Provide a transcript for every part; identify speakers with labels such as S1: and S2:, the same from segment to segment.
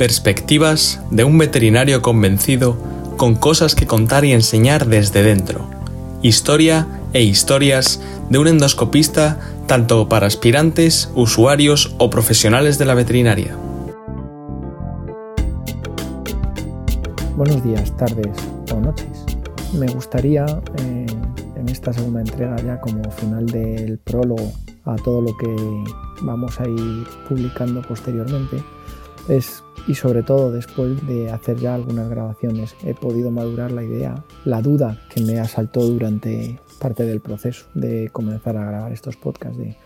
S1: Perspectivas de un veterinario convencido con cosas que contar y enseñar desde dentro. Historia e historias de un endoscopista tanto para aspirantes, usuarios o profesionales de la veterinaria.
S2: Buenos días, tardes o noches. Me gustaría eh, en esta segunda entrega ya como final del prólogo a todo lo que vamos a ir publicando posteriormente es y sobre todo después de hacer ya algunas grabaciones he podido madurar la idea, la duda que me asaltó durante parte del proceso de comenzar a grabar estos podcasts, de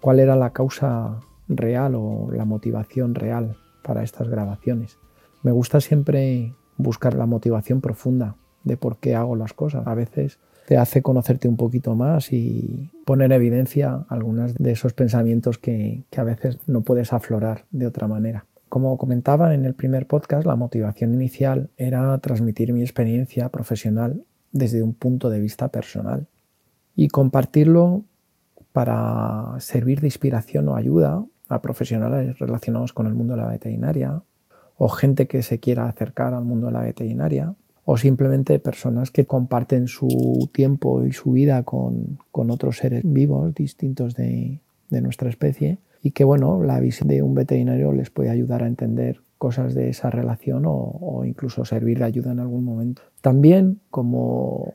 S2: cuál era la causa real o la motivación real para estas grabaciones. Me gusta siempre buscar la motivación profunda de por qué hago las cosas. A veces te hace conocerte un poquito más y poner en evidencia algunos de esos pensamientos que, que a veces no puedes aflorar de otra manera. Como comentaba en el primer podcast, la motivación inicial era transmitir mi experiencia profesional desde un punto de vista personal y compartirlo para servir de inspiración o ayuda a profesionales relacionados con el mundo de la veterinaria o gente que se quiera acercar al mundo de la veterinaria o simplemente personas que comparten su tiempo y su vida con, otros seres vivos distintos de, de nuestra especie y que bueno, la visión de un veterinario les puede ayudar a entender cosas de esa relación o, incluso servir de ayuda en algún momento. También como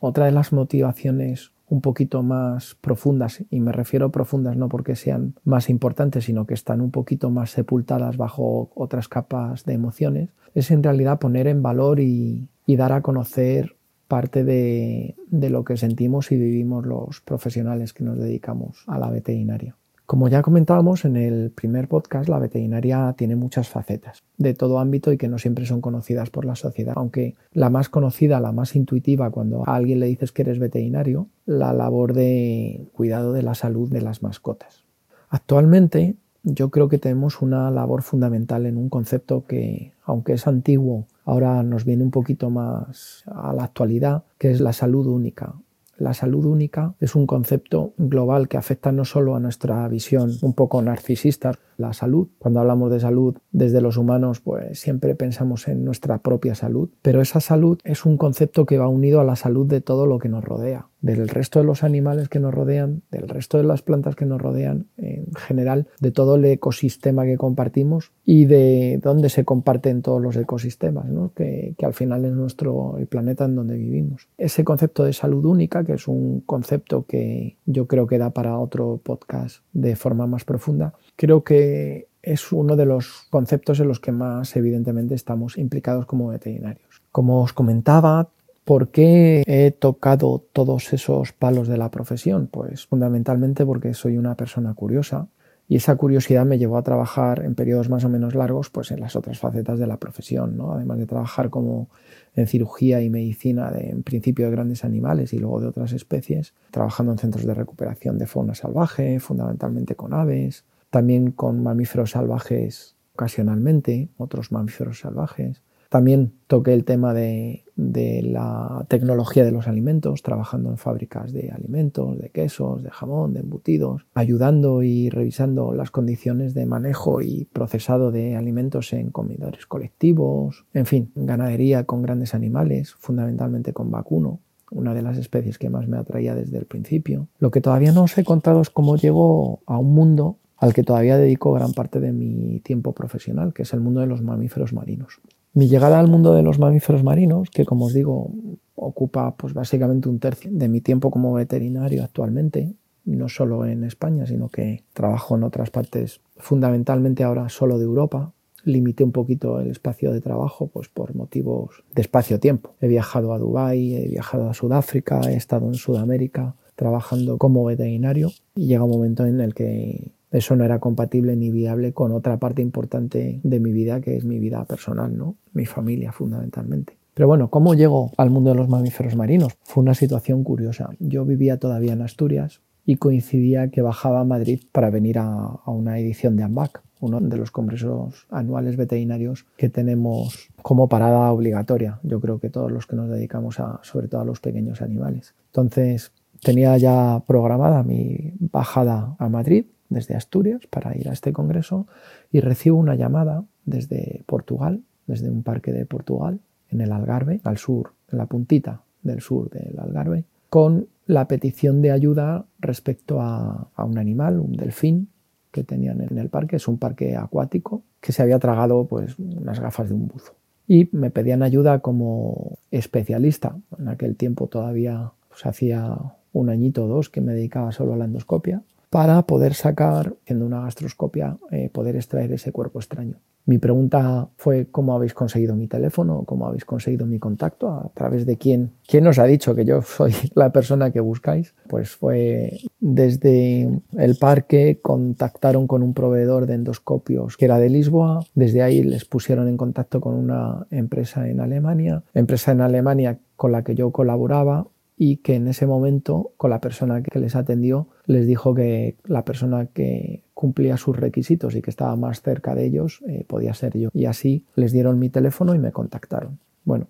S2: otra de las motivaciones un poquito más profundas, y me refiero profundas no porque sean más importantes, sino que están un poquito más sepultadas bajo otras capas de emociones, es en realidad poner en valor y, dar a conocer parte de lo que sentimos y vivimos los profesionales que nos dedicamos a la veterinaria. Como ya comentábamos en el primer podcast, la veterinaria tiene muchas facetas de todo ámbito y que no siempre son conocidas por la sociedad. Aunque la más conocida, la más intuitiva, cuando a alguien le dices que eres veterinario, la labor de cuidado de la salud de las mascotas. Actualmente yo creo que tenemos una labor fundamental en un concepto que, aunque es antiguo, ahora nos viene un poquito más a la actualidad, que es la salud única la salud única es un concepto global que afecta no solo a nuestra visión un poco narcisista, la salud. Cuando hablamos de salud desde los humanos, pues siempre pensamos en nuestra propia salud, pero esa salud es un concepto que va unido a la salud de todo lo que nos rodea del resto de los animales que nos rodean, del resto de las plantas que nos rodean, en general, de todo el ecosistema que compartimos y de dónde se comparten todos los ecosistemas, que, al final es nuestro el planeta en donde vivimos. Ese concepto de salud única, que es un concepto que yo creo que da para otro podcast de forma más profunda, creo que es uno de los conceptos en los que más evidentemente estamos implicados como veterinarios. Como os comentaba, ¿Por qué he tocado todos esos palos de la profesión? Pues fundamentalmente porque soy una persona curiosa y esa curiosidad me llevó a trabajar en periodos más o menos largos pues en las otras facetas de la profesión, ¿no? además de trabajar como en cirugía y medicina de, en principio de grandes animales y luego de otras especies, trabajando en centros de recuperación de fauna salvaje, fundamentalmente con aves, también con mamíferos salvajes ocasionalmente, otros mamíferos salvajes, también toqué el tema de, la tecnología de los alimentos, trabajando en fábricas de alimentos, de quesos, de jamón, de embutidos, ayudando y revisando las condiciones de manejo y procesado de alimentos en comedores colectivos, en fin, ganadería con grandes animales, fundamentalmente con vacuno una de las especies que más me atraía desde el principio. Lo que todavía no os he contado es cómo llego a un mundo al que todavía dedico gran parte de mi tiempo profesional, que es el mundo de los mamíferos marinos. Mi llegada al mundo de los mamíferos marinos, que como os digo, ocupa pues básicamente un tercio de mi tiempo como veterinario actualmente, no solo en España, sino que trabajo en otras partes, fundamentalmente ahora solo de Europa. Limité un poquito el espacio de trabajo pues por motivos de espacio-tiempo. He viajado a Dubái, he viajado a Sudáfrica, he estado en Sudamérica trabajando como veterinario y llega un momento en el que eso no era compatible ni viable con otra parte importante de mi vida, que es mi vida personal, ¿no? Mi familia, fundamentalmente. Pero bueno, ¿cómo llego al mundo de los mamíferos marinos? Fue una situación curiosa. Yo vivía todavía en Asturias y coincidía que bajaba a Madrid para venir a, una edición de AMBAC, uno de los congresos anuales veterinarios que tenemos como parada obligatoria. Yo creo que todos los que nos dedicamos a, sobre todo a los pequeños animales. Entonces, tenía ya programada mi bajada a Madrid desde Asturias para ir a este congreso y recibo una llamada desde Portugal, desde un parque de Portugal, en el Algarve, al sur, en la puntita del sur del Algarve, con la petición de ayuda respecto a, un animal, un delfín que tenían en el parque. Es un parque acuático que se había tragado pues, unas gafas de un buzo. Y me pedían ayuda como especialista. En aquel tiempo todavía pues, hacía un añito o dos que me dedicaba solo a la endoscopia para poder sacar, haciendo una gastroscopia, eh, poder extraer ese cuerpo extraño. Mi pregunta fue cómo habéis conseguido mi teléfono, cómo habéis conseguido mi contacto, a través de quién, quién os ha dicho que yo soy la persona que buscáis. Pues fue desde el parque, contactaron con un proveedor de endoscopios que era de Lisboa, desde ahí les pusieron en contacto con una empresa en Alemania, empresa en Alemania con la que yo colaboraba y que en ese momento con la persona que les atendió les dijo que la persona que cumplía sus requisitos y que estaba más cerca de ellos eh, podía ser yo. Y así les dieron mi teléfono y me contactaron. Bueno,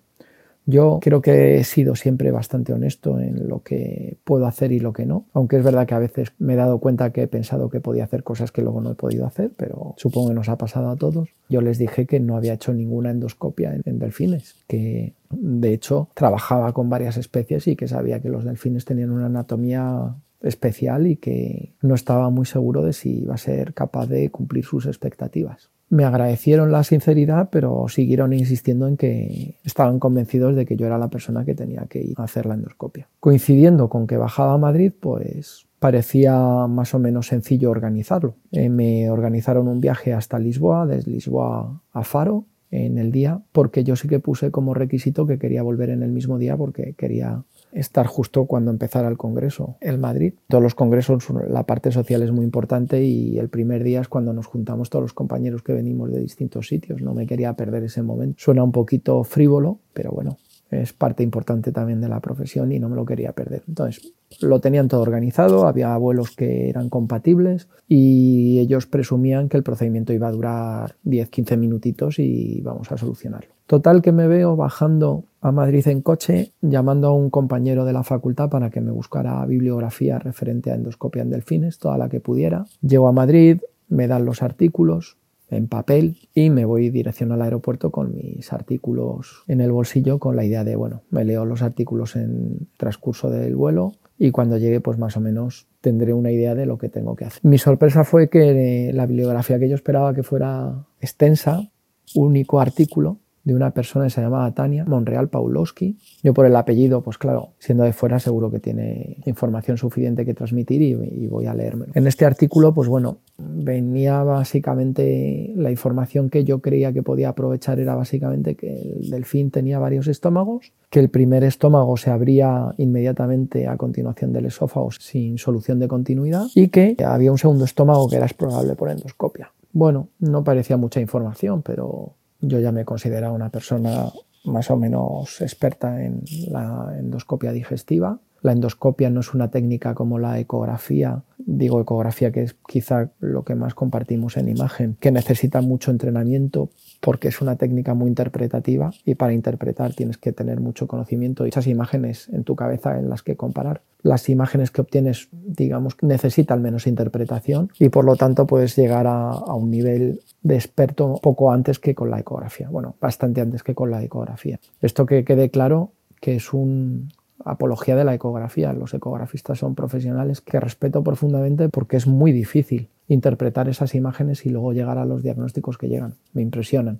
S2: yo creo que he sido siempre bastante honesto en lo que puedo hacer y lo que no, aunque es verdad que a veces me he dado cuenta que he pensado que podía hacer cosas que luego no he podido hacer, pero supongo que nos ha pasado a todos. Yo les dije que no había hecho ninguna endoscopia en, delfines, que de hecho trabajaba con varias especies y que sabía que los delfines tenían una anatomía especial y que no estaba muy seguro de si iba a ser capaz de cumplir sus expectativas me agradecieron la sinceridad, pero siguieron insistiendo en que estaban convencidos de que yo era la persona que tenía que ir a hacer la endoscopia. Coincidiendo con que bajaba a Madrid, pues parecía más o menos sencillo organizarlo. Eh, me organizaron un viaje hasta Lisboa, desde Lisboa a Faro, en el día, porque yo sí que puse como requisito que quería volver en el mismo día porque quería estar justo cuando empezara el Congreso en Madrid. Todos los congresos, la parte social es muy importante y el primer día es cuando nos juntamos todos los compañeros que venimos de distintos sitios. No me quería perder ese momento. Suena un poquito frívolo, pero bueno, es parte importante también de la profesión y no me lo quería perder. Entonces, lo tenían todo organizado, había abuelos que eran compatibles y ellos presumían que el procedimiento iba a durar 10-15 minutitos y vamos a solucionarlo. Total que me veo bajando a Madrid en coche, llamando a un compañero de la facultad para que me buscara bibliografía referente a endoscopia en delfines, toda la que pudiera. Llego a Madrid, me dan los artículos, en papel y me voy dirección al aeropuerto con mis artículos en el bolsillo con la idea de, bueno, me leo los artículos en transcurso del vuelo y cuando llegue pues más o menos tendré una idea de lo que tengo que hacer. Mi sorpresa fue que la bibliografía que yo esperaba que fuera extensa, único artículo, de una persona que se llamaba Tania Monreal Paulowski. Yo por el apellido, pues claro, siendo de fuera seguro que tiene información suficiente que transmitir y, voy a leerme. En este artículo, pues bueno, venía básicamente la información que yo creía que podía aprovechar era básicamente que el delfín tenía varios estómagos, que el primer estómago se abría inmediatamente a continuación del esófago sin solución de continuidad y que había un segundo estómago que era explorable por endoscopia. Bueno, no parecía mucha información, pero yo ya me considero una persona más o menos experta en la endoscopia digestiva. La endoscopia no es una técnica como la ecografía, digo ecografía que es quizá lo que más compartimos en imagen, que necesita mucho entrenamiento porque es una técnica muy interpretativa y para interpretar tienes que tener mucho conocimiento y esas imágenes en tu cabeza en las que comparar. Las imágenes que obtienes, digamos, necesitan menos interpretación y por lo tanto puedes llegar a, a un nivel de experto poco antes que con la ecografía, bueno, bastante antes que con la ecografía. Esto que quede claro que es un, apología de la ecografía. Los ecografistas son profesionales que respeto profundamente porque es muy difícil interpretar esas imágenes y luego llegar a los diagnósticos que llegan. Me impresionan.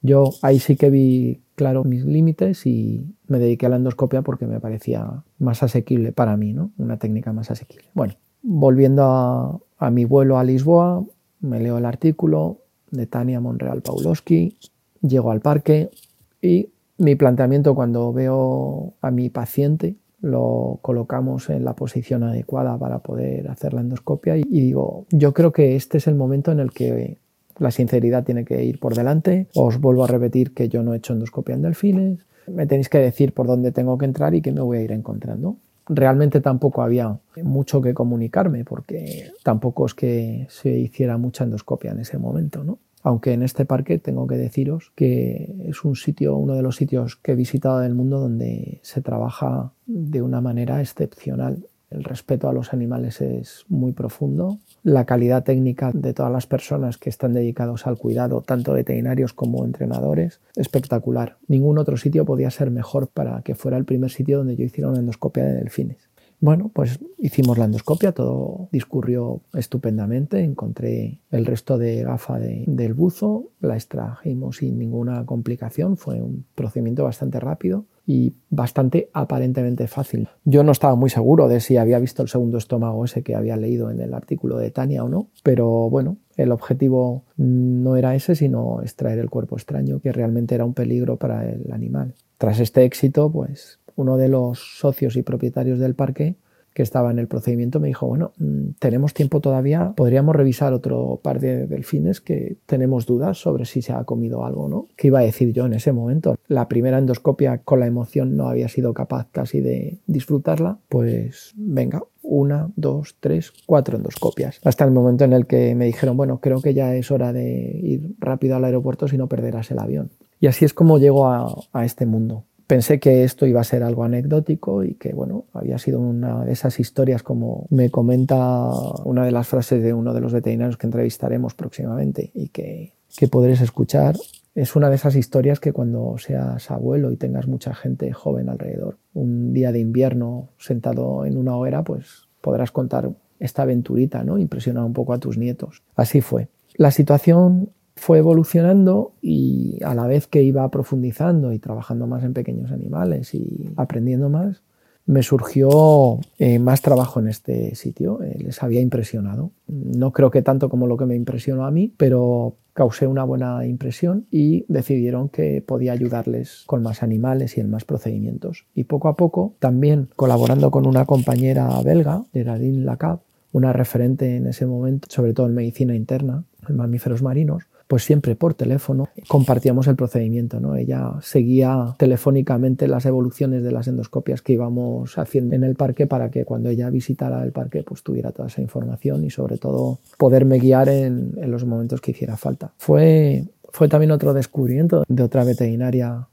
S2: Yo ahí sí que vi claro mis límites y me dediqué a la endoscopia porque me parecía más asequible para mí, ¿no? Una técnica más asequible. Bueno, volviendo a, mi vuelo a Lisboa, me leo el artículo de Tania Monreal Paulowski, llego al parque y mi planteamiento cuando veo a mi paciente lo colocamos en la posición adecuada para poder hacer la endoscopia y digo, yo creo que este es el momento en el que la sinceridad tiene que ir por delante. Os vuelvo a repetir que yo no he hecho endoscopia en delfines. Me tenéis que decir por dónde tengo que entrar y qué me voy a ir encontrando. Realmente tampoco había mucho que comunicarme porque tampoco es que se hiciera mucha endoscopia en ese momento, ¿no? Aunque en este parque tengo que deciros que es un sitio, uno de los sitios que he visitado del mundo donde se trabaja de una manera excepcional El respeto a los animales es muy profundo. La calidad técnica de todas las personas que están dedicados al cuidado, tanto veterinarios como entrenadores, espectacular. Ningún otro sitio podía ser mejor para que fuera el primer sitio donde yo hiciera una endoscopia de delfines. Bueno, pues hicimos la endoscopia, todo discurrió estupendamente, encontré el resto de gafa del buzo, la extrajimos sin ninguna complicación, fue un procedimiento bastante rápido y bastante aparentemente fácil. Yo no estaba muy seguro de si había visto el segundo estómago ese que había leído en el artículo de Tania o no, pero bueno, el objetivo no era ese, sino extraer el cuerpo extraño, que realmente era un peligro para el animal. Tras este éxito, pues uno de los socios y propietarios del parque que estaba en el procedimiento me dijo, bueno, mm, tenemos tiempo todavía, podríamos revisar otro par de delfines que tenemos dudas sobre si se ha comido algo, ¿no? ¿Qué iba a decir yo en ese momento? La primera endoscopia con la emoción no había sido capaz casi de disfrutarla, pues venga, una, dos, tres, cuatro endoscopias. Hasta el momento en el que me dijeron, bueno, creo que ya es hora de ir rápido al aeropuerto si no perderás el avión. Y así es como llego a, a este mundo. Pensé que esto iba a ser algo anecdótico y que, bueno, había sido una de esas historias como me comenta una de las frases de uno de los veterinarios que entrevistaremos próximamente y que, que podréis escuchar. Es una de esas historias que cuando seas abuelo y tengas mucha gente joven alrededor, un día de invierno sentado en una hoguera, pues podrás contar esta aventurita, ¿no? Impresionar un poco a tus nietos. Así fue. La situación fue evolucionando y a la vez que iba profundizando y trabajando más en pequeños animales y aprendiendo más, me surgió eh, más trabajo en este sitio. Eh, les había impresionado. No creo que tanto como lo que me impresionó a mí, pero causé una buena impresión y decidieron que podía ayudarles con más animales y en más procedimientos. Y poco a poco, también colaborando con una compañera belga, Geraldine Lacab, una referente en ese momento, sobre todo en medicina interna, en mamíferos marinos, pues siempre por teléfono compartíamos el procedimiento. ¿no? Ella seguía telefónicamente las evoluciones de las endoscopias que íbamos haciendo en el parque para que cuando ella visitara el parque pues tuviera toda esa información y sobre todo poderme guiar en, en los momentos que hiciera falta. Fue, fue también otro descubrimiento de otra veterinaria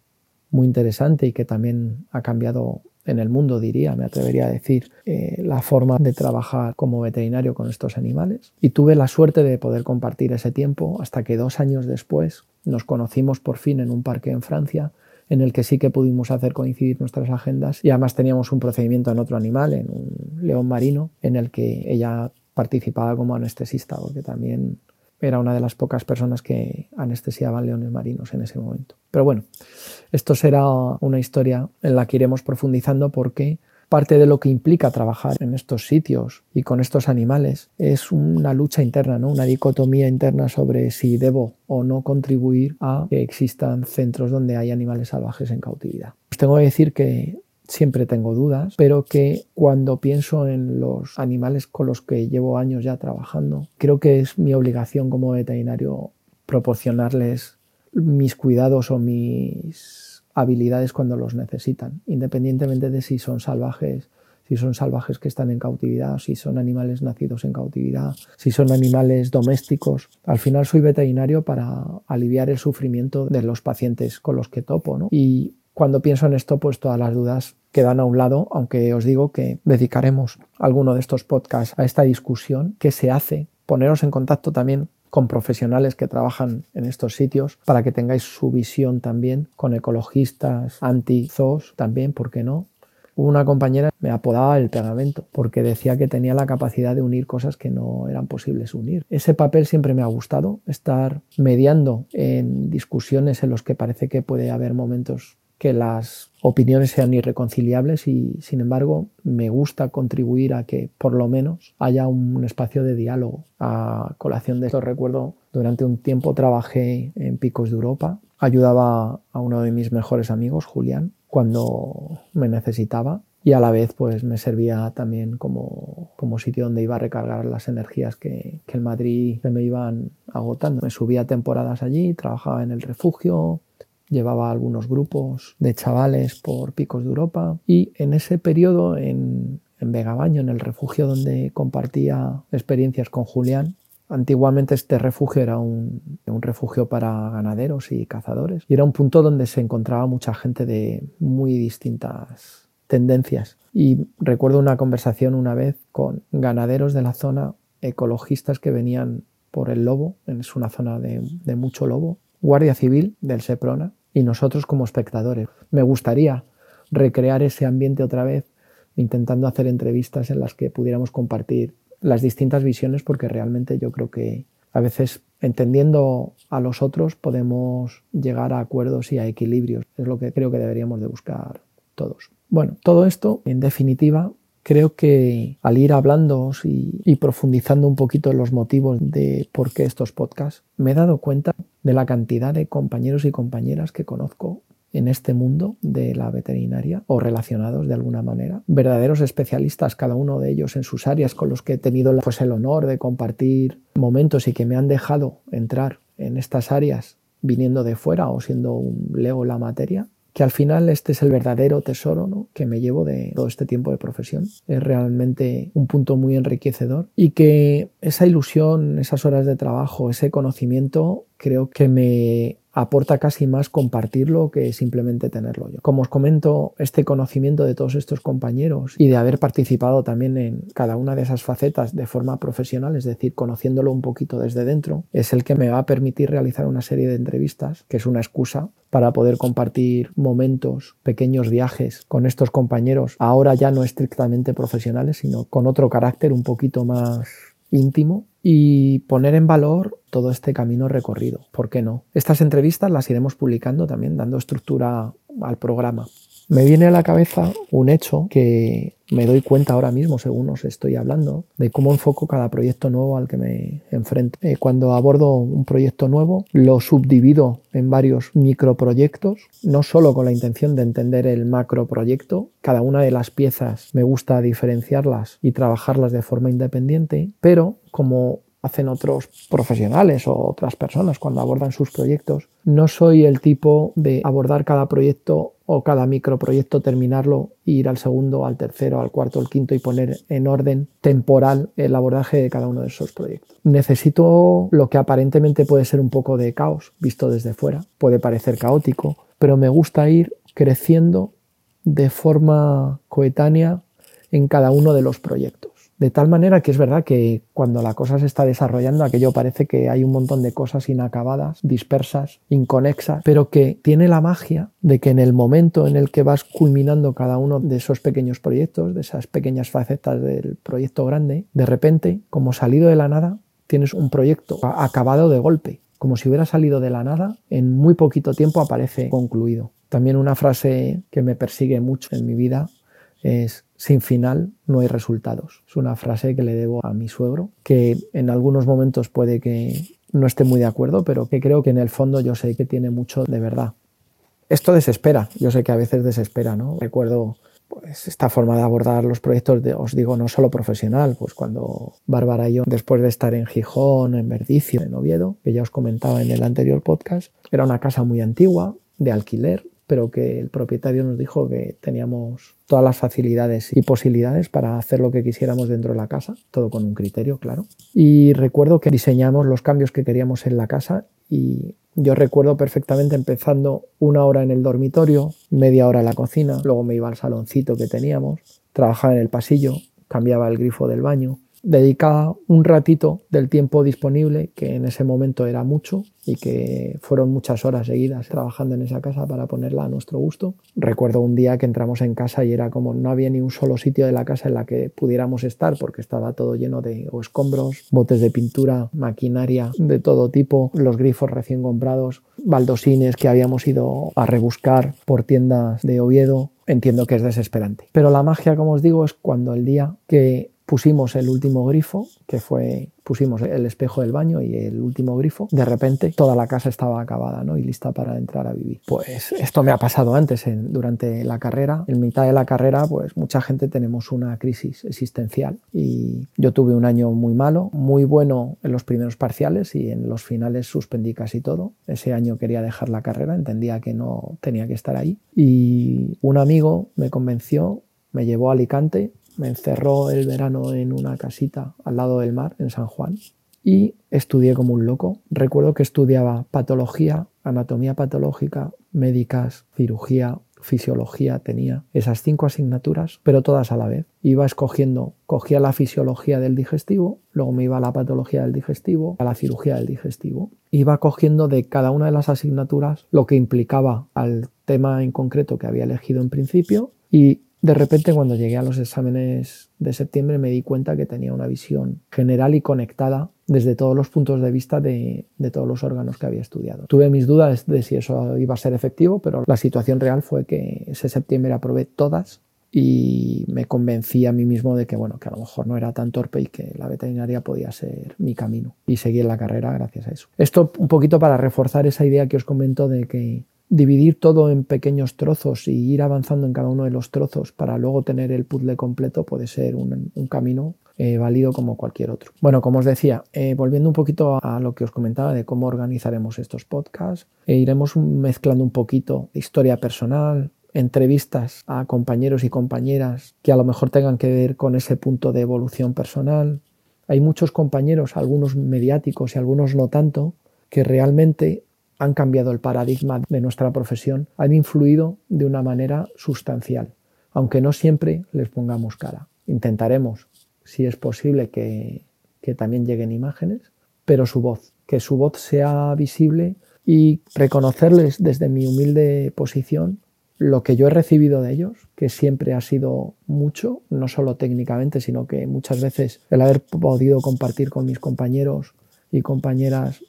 S2: muy interesante y que también ha cambiado en el mundo, diría, me atrevería a decir, eh, la forma de trabajar como veterinario con estos animales. Y tuve la suerte de poder compartir ese tiempo hasta que dos años después nos conocimos por fin en un parque en Francia en el que sí que pudimos hacer coincidir nuestras agendas y además teníamos un procedimiento en otro animal, en un león marino, en el que ella participaba como anestesista, porque también era una de las pocas personas que anestesiaban leones marinos en ese momento. Pero bueno, esto será una historia en la que iremos profundizando porque parte de lo que implica trabajar en estos sitios y con estos animales es una lucha interna, ¿no? una dicotomía interna sobre si debo o no contribuir a que existan centros donde hay animales salvajes en cautividad. Os tengo que decir que siempre tengo dudas, pero que cuando pienso en los animales con los que llevo años ya trabajando, creo que es mi obligación como veterinario proporcionarles mis cuidados o mis habilidades cuando los necesitan, independientemente de si son salvajes, si son salvajes que están en cautividad, si son animales nacidos en cautividad, si son animales domésticos. Al final soy veterinario para aliviar el sufrimiento de los pacientes con los que topo, ¿no? Y cuando pienso en esto, pues todas las dudas quedan a un lado, aunque os digo que dedicaremos alguno de estos podcasts a esta discusión que se hace, poneros en contacto también con profesionales que trabajan en estos sitios para que tengáis su visión también con ecologistas, anti-zoos también, ¿por qué no? Una compañera me apodaba el pegamento porque decía que tenía la capacidad de unir cosas que no eran posibles unir. Ese papel siempre me ha gustado, estar mediando en discusiones en los que parece que puede haber momentos que las opiniones sean irreconciliables y sin embargo me gusta contribuir a que por lo menos haya un espacio de diálogo. A colación de esto recuerdo durante un tiempo trabajé en Picos de Europa, ayudaba a uno de mis mejores amigos, Julián, cuando me necesitaba y a la vez pues me servía también como, como sitio donde iba a recargar las energías que, que en Madrid me iban agotando. Me subía temporadas allí, trabajaba en el refugio, llevaba algunos grupos de chavales por picos de Europa y en ese periodo en, en Vegabaño, en el refugio donde compartía experiencias con Julián, Antiguamente este refugio era un, un, refugio para ganaderos y cazadores y era un punto donde se encontraba mucha gente de muy distintas tendencias. Y recuerdo una conversación una vez con ganaderos de la zona, ecologistas que venían por el lobo, es una zona de, de mucho lobo, Guardia Civil del Seprona y nosotros como espectadores. Me gustaría recrear ese ambiente otra vez, intentando hacer entrevistas en las que pudiéramos compartir las distintas visiones, porque realmente yo creo que a veces entendiendo a los otros podemos llegar a acuerdos y a equilibrios. Es lo que creo que deberíamos de buscar todos. Bueno, todo esto, en definitiva, creo que al ir hablando y, profundizando un poquito en los motivos de por qué estos podcasts, me he dado cuenta de la cantidad de compañeros y compañeras que conozco en este mundo de la veterinaria o relacionados de alguna manera. Verdaderos especialistas, cada uno de ellos en sus áreas con los que he tenido pues, el honor de compartir momentos y que me han dejado entrar en estas áreas viniendo de fuera o siendo un leo la materia que al final este es el verdadero tesoro que me llevo de todo este tiempo de profesión. Es realmente un punto muy enriquecedor y que esa ilusión, esas horas de trabajo, ese conocimiento, creo que me aporta casi más compartirlo que simplemente tenerlo yo. Como os comento, este conocimiento de todos estos compañeros y de haber participado también en cada una de esas facetas de forma profesional, es decir, conociéndolo un poquito desde dentro, es el que me va a permitir realizar una serie de entrevistas, que es una excusa para poder compartir momentos, pequeños viajes con estos compañeros, ahora ya no estrictamente profesionales, sino con otro carácter un poquito más íntimo y poner en valor todo este camino recorrido. ¿Por qué no? Estas entrevistas las iremos publicando también, dando estructura al programa. Me viene a la cabeza un hecho que me doy cuenta ahora mismo, según os estoy hablando, de cómo enfoco cada proyecto nuevo al que me enfrento. Eh, cuando abordo un proyecto nuevo, lo subdivido en varios microproyectos, no solo con la intención de entender el macroproyecto, cada una de las piezas me gusta diferenciarlas y trabajarlas de forma independiente, pero como hacen otros profesionales o otras personas cuando abordan sus proyectos. No soy el tipo de abordar cada proyecto o cada microproyecto, terminarlo ir al segundo, al tercero, al cuarto, al quinto y poner en orden temporal el abordaje de cada uno de esos proyectos. Necesito lo que aparentemente puede ser un poco de caos visto desde fuera, puede parecer caótico, pero me gusta ir creciendo de forma coetánea en cada uno de los proyectos. De tal manera que es verdad que cuando la cosa se está desarrollando, aquello parece que hay un montón de cosas inacabadas, dispersas, inconexas, pero que tiene la magia de que en el momento en el que vas culminando cada uno de esos pequeños proyectos, de esas pequeñas facetas del proyecto grande, de repente, como salido de la nada, tienes un proyecto acabado de golpe. Como si hubiera salido de la nada, en muy poquito tiempo aparece concluido. También una frase que me persigue mucho en mi vida es sin final no hay resultados. Es una frase que le debo a mi suegro, que en algunos momentos puede que no esté muy de acuerdo, pero que creo que en el fondo yo sé que tiene mucho de verdad. Esto desespera, yo sé que a veces desespera, ¿no? Recuerdo pues esta forma de abordar los proyectos, de, os digo, no solo profesional, pues cuando Bárbara y yo, después de estar en Gijón, en Verdicio, en Oviedo, que ya os comentaba en el anterior podcast, era una casa muy antigua, de alquiler, pero que el propietario nos dijo que teníamos todas las facilidades y posibilidades para hacer lo que quisiéramos dentro de la casa, todo con un criterio, claro. Y recuerdo que diseñamos los cambios que queríamos en la casa y yo recuerdo perfectamente empezando una hora en el dormitorio, media hora en la cocina, luego me iba al saloncito que teníamos, trabajaba en el pasillo, cambiaba el grifo del baño, dedicaba un ratito del tiempo disponible, que en ese momento era mucho y que fueron muchas horas seguidas trabajando en esa casa para ponerla a nuestro gusto. Recuerdo un día que entramos en casa y era como no había ni un solo sitio de la casa en la que pudiéramos estar porque estaba todo lleno de escombros, botes de pintura, maquinaria de todo tipo, los grifos recién comprados, baldosines que habíamos ido a rebuscar por tiendas de Oviedo. Entiendo que es desesperante. Pero la magia, como os digo, es cuando el día que pusimos el último grifo, que fue, pusimos el espejo del baño y el último grifo, de repente toda la casa estaba acabada ¿no? y lista para entrar a vivir. Pues esto me ha pasado antes, durante la carrera. En mitad de la carrera, pues mucha gente tenemos una crisis existencial y yo tuve un año muy malo, muy bueno en los primeros parciales y en los finales suspendí casi todo. Ese año quería dejar la carrera, entendía que no tenía que estar ahí y un amigo me convenció me llevó a Alicante me encerró el verano en una casita al lado del mar, en San Juan, y estudié como un loco. Recuerdo que estudiaba patología, anatomía patológica, médicas, cirugía, fisiología tenía esas cinco asignaturas, pero todas a la vez. Iba escogiendo, cogía la fisiología del digestivo, luego me iba a la patología del digestivo, a la cirugía del digestivo. Iba cogiendo de cada una de las asignaturas lo que implicaba al tema en concreto que había elegido en principio y de repente cuando llegué a los exámenes de septiembre me di cuenta que tenía una visión general y conectada desde todos los puntos de vista de, todos los órganos que había estudiado. Tuve mis dudas de si eso iba a ser efectivo, pero la situación real fue que ese septiembre aprobé todas y me convencí a mí mismo de que bueno que a lo mejor no era tan torpe y que la veterinaria podía ser mi camino y seguir la carrera gracias a eso. Esto un poquito para reforzar esa idea que os comento de que dividir todo en pequeños trozos y ir avanzando en cada uno de los trozos para luego tener el puzzle completo puede ser un, camino eh, válido como cualquier otro. Bueno, como os decía, eh, volviendo un poquito a lo que os comentaba de cómo organizaremos estos podcasts, e iremos mezclando un poquito historia personal, entrevistas a compañeros y compañeras que a lo mejor tengan que ver con ese punto de evolución personal. Hay muchos compañeros, algunos mediáticos y algunos no tanto, que realmente han cambiado el paradigma de nuestra profesión, han influido de una manera sustancial, aunque no siempre les pongamos cara. Intentaremos, si es posible, que, también lleguen imágenes, pero su voz, que su voz sea visible y reconocerles desde mi humilde posición lo que yo he recibido de ellos, que siempre ha sido mucho, no solo técnicamente, sino que muchas veces el haber podido compartir con mis compañeros y compañeras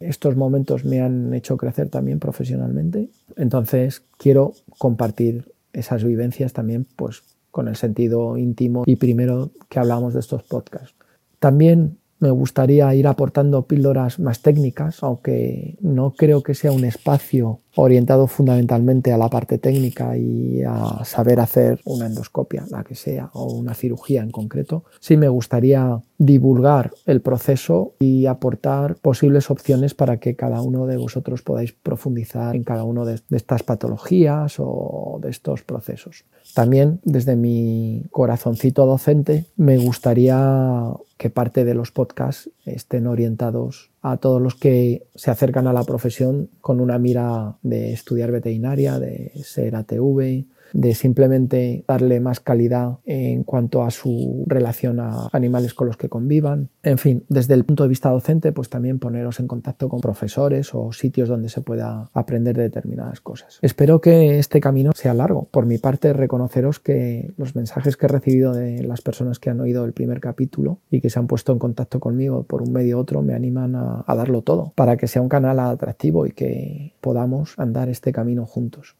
S2: estos momentos me han hecho crecer también profesionalmente. Entonces quiero compartir esas vivencias también pues con el sentido íntimo y primero que hablamos de estos podcasts. También me gustaría ir aportando píldoras más técnicas, aunque no creo que sea un espacio orientado fundamentalmente a la parte técnica y a saber hacer una endoscopia, la que sea, o una cirugía en concreto. Sí me gustaría divulgar el proceso y aportar posibles opciones para que cada uno de vosotros podáis profundizar en cada una de, estas patologías o de estos procesos. También desde mi corazoncito docente me gustaría que parte de los podcasts estén orientados a todos los que se acercan a la profesión con una mira de estudiar veterinaria, de ser ATV, de simplemente darle más calidad en cuanto a su relación a animales con los que convivan. En fin, desde el punto de vista docente, pues también poneros en contacto con profesores o sitios donde se pueda aprender de determinadas cosas. Espero que este camino sea largo. Por mi parte, reconoceros que los mensajes que he recibido de las personas que han oído el primer capítulo y que se han puesto en contacto conmigo por un medio u otro me animan a, a darlo todo para que sea un canal atractivo y que podamos andar este camino juntos.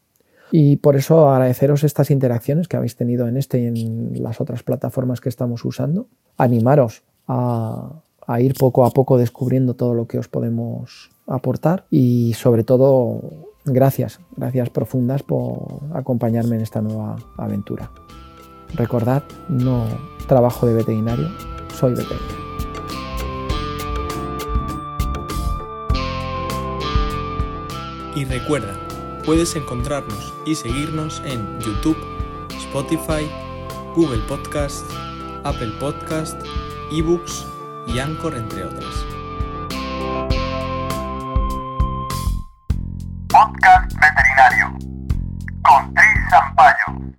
S2: Y por eso agradeceros estas interacciones que habéis tenido en este y en las otras plataformas que estamos usando. Animaros a, ir poco a poco descubriendo todo lo que os podemos aportar y sobre todo gracias, gracias profundas por acompañarme en esta nueva aventura. Recordad, no trabajo de veterinario, soy veterinario.
S1: Y recuerda, puedes encontrarnos y seguirnos en YouTube, Spotify, Google Podcast, Apple Podcast, eBooks y Anchor, entre otras. Podcast Veterinario con Tris Sampaio.